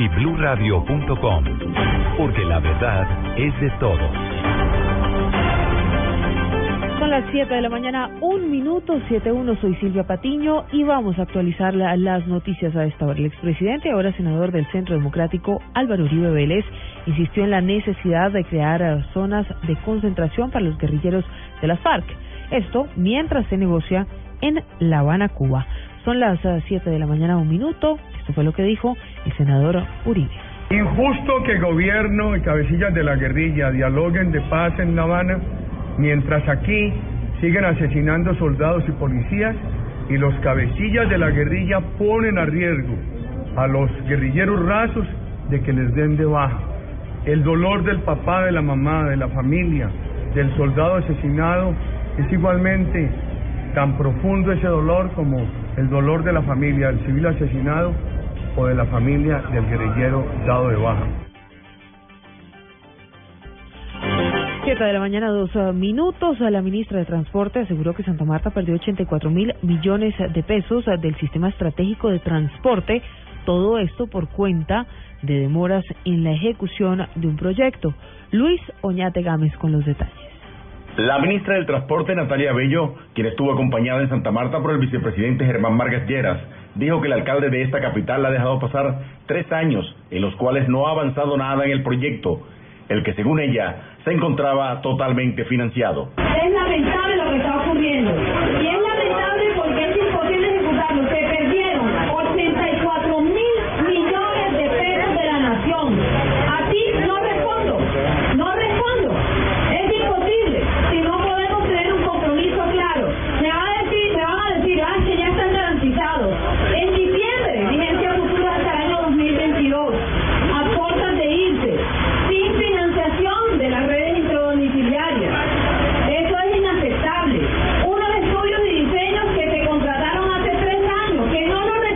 y bluradio.com, porque la verdad es de todos. Son las 7 de la mañana, un minuto, 7-1, soy Silvia Patiño y vamos a actualizar la- las noticias a esta hora. El expresidente, ahora senador del Centro Democrático, Álvaro Uribe Vélez, insistió en la necesidad de crear eh, zonas de concentración para los guerrilleros de las FARC. Esto mientras se negocia en La Habana, Cuba. Son las 7 de la mañana, un minuto. Esto fue lo que dijo el senador Uribe. Injusto que gobierno y cabecillas de la guerrilla dialoguen de paz en La Habana, mientras aquí siguen asesinando soldados y policías y los cabecillas de la guerrilla ponen a riesgo a los guerrilleros rasos de que les den de baja. El dolor del papá, de la mamá, de la familia, del soldado asesinado es igualmente tan profundo ese dolor como el dolor de la familia del civil asesinado o de la familia del guerrillero dado de baja. 7 de la mañana, dos eh, minutos. La ministra de Transporte aseguró que Santa Marta perdió 84 mil millones de pesos del sistema estratégico de transporte. Todo esto por cuenta de demoras en la ejecución de un proyecto. Luis Oñate Gámez con los detalles. La ministra del Transporte, Natalia Bello, quien estuvo acompañada en Santa Marta por el vicepresidente Germán Vargas Lleras, dijo que el alcalde de esta capital ha dejado pasar tres años en los cuales no ha avanzado nada en el proyecto, el que según ella se encontraba totalmente financiado. Es lamentable lo que está ocurriendo.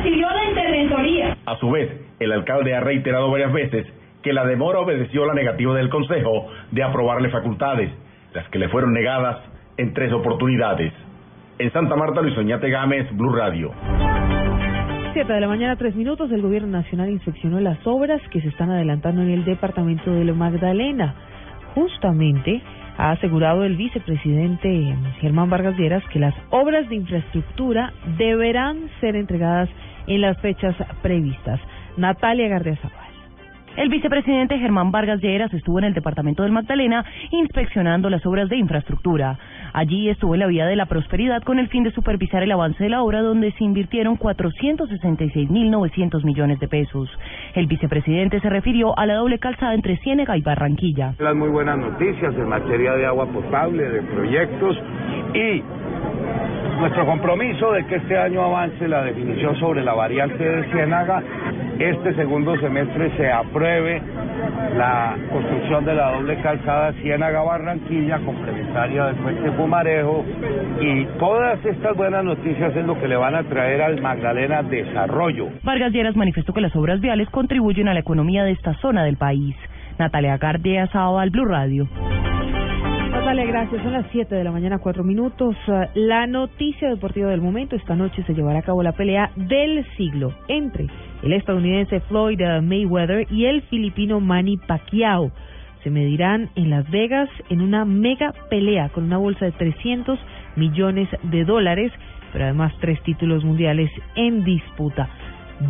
Recibió la interventoría. A su vez, el alcalde ha reiterado varias veces que la demora obedeció la negativa del Consejo de aprobarle facultades, las que le fueron negadas en tres oportunidades. En Santa Marta, Luis Oñate Gámez, Blue Radio. 7 de la mañana, tres minutos. El gobierno nacional inspeccionó las obras que se están adelantando en el departamento de la Magdalena. Justamente ha asegurado el vicepresidente Germán Vargas Lleras que las obras de infraestructura deberán ser entregadas en las fechas previstas. Natalia Gardiazabal. El vicepresidente Germán Vargas Lleras estuvo en el departamento del Magdalena inspeccionando las obras de infraestructura. Allí estuvo en la vía de la prosperidad con el fin de supervisar el avance de la obra donde se invirtieron 466.900 millones de pesos. El vicepresidente se refirió a la doble calzada entre Ciénega y Barranquilla. Las muy buenas noticias en materia de agua potable, de proyectos y nuestro compromiso de que este año avance la definición sobre la variante de Ciénaga, este segundo semestre se apruebe la construcción de la doble calzada Ciénaga-Barranquilla, complementaria del puente Pumarejo, y todas estas buenas noticias es lo que le van a traer al Magdalena desarrollo. Vargas Lleras manifestó que las obras viales contribuyen a la economía de esta zona del país. Natalia Gardia Sábal, Blue Radio. Gracias. Son las 7 de la mañana, cuatro minutos. Eh, La noticia deportiva del momento. Esta noche se llevará a cabo la pelea del siglo entre el estadounidense Floyd eh, Mayweather y el filipino Manny Pacquiao. Se medirán en Las Vegas en una mega pelea con una bolsa de 300 millones de dólares, pero además tres títulos mundiales en disputa.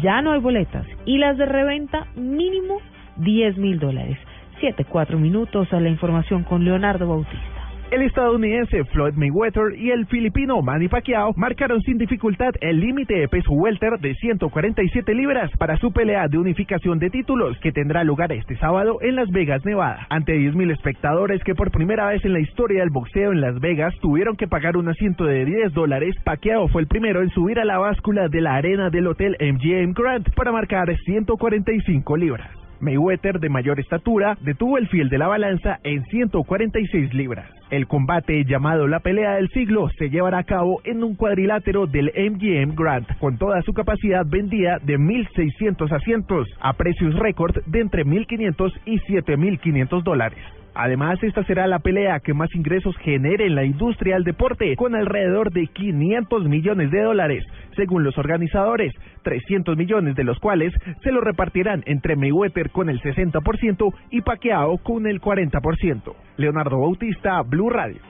Ya no hay boletas y las de reventa mínimo 10 mil dólares. Siete, cuatro minutos a la información con Leonardo Bautista. El estadounidense Floyd Mayweather y el filipino Manny Pacquiao marcaron sin dificultad el límite de peso welter de 147 libras para su pelea de unificación de títulos que tendrá lugar este sábado en Las Vegas, Nevada. Ante 10.000 espectadores que por primera vez en la historia del boxeo en Las Vegas tuvieron que pagar un asiento de 10 dólares, Pacquiao fue el primero en subir a la báscula de la arena del hotel MGM Grand para marcar 145 libras. Mayweather, de mayor estatura, detuvo el fiel de la balanza en 146 libras. El combate llamado la pelea del siglo se llevará a cabo en un cuadrilátero del MGM Grand con toda su capacidad vendida de 1.600 asientos a precios récord de entre 1.500 y 7.500 dólares. Además, esta será la pelea que más ingresos genere en la industria del deporte, con alrededor de 500 millones de dólares, según los organizadores, 300 millones de los cuales se lo repartirán entre Mayweather con el 60% y Pacquiao con el 40%. Leonardo Bautista, Blue Radio.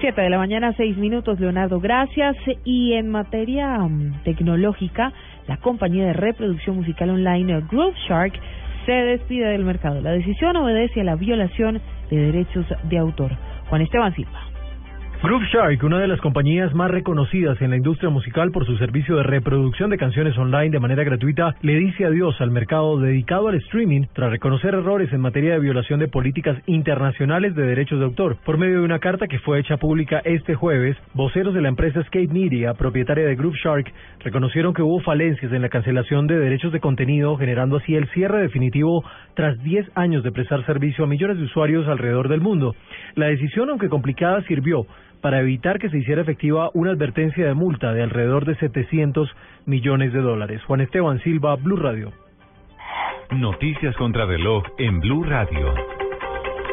7 de la mañana, 6 minutos, Leonardo, gracias. Y en materia um, tecnológica, la compañía de reproducción musical online Groove Shark se despide del mercado. La decisión obedece a la violación de derechos de autor. Juan Esteban Silva. Groove Shark, una de las compañías más reconocidas en la industria musical por su servicio de reproducción de canciones online de manera gratuita, le dice adiós al mercado dedicado al streaming tras reconocer errores en materia de violación de políticas internacionales de derechos de autor. Por medio de una carta que fue hecha pública este jueves, voceros de la empresa Skate Media, propietaria de Groove Shark, reconocieron que hubo falencias en la cancelación de derechos de contenido, generando así el cierre definitivo tras 10 años de prestar servicio a millones de usuarios alrededor del mundo. La decisión, aunque complicada, sirvió para evitar que se hiciera efectiva una advertencia de multa de alrededor de 700 millones de dólares. Juan Esteban Silva, Blue Radio. Noticias contra reloj en Blue Radio.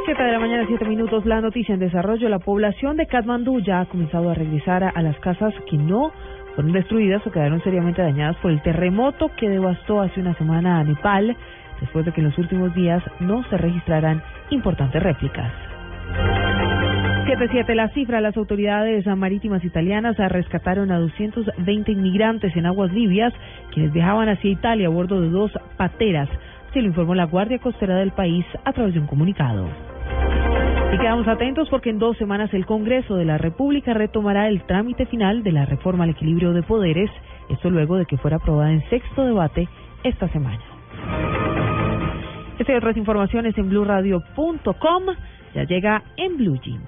7 de la mañana, 7 minutos. La noticia en desarrollo. La población de Katmandú ya ha comenzado a regresar a, a las casas que no fueron destruidas o quedaron seriamente dañadas por el terremoto que devastó hace una semana a Nepal, después de que en los últimos días no se registraran importantes réplicas. 7-7 la cifra. Las autoridades marítimas italianas rescataron a 220 inmigrantes en aguas libias, quienes viajaban hacia Italia a bordo de dos pateras. Se lo informó la Guardia Costera del país a través de un comunicado. Y quedamos atentos porque en dos semanas el Congreso de la República retomará el trámite final de la reforma al equilibrio de poderes, esto luego de que fuera aprobada en sexto debate esta semana. Estas otras informaciones en blurradio.com. Ya llega en Blue Jean.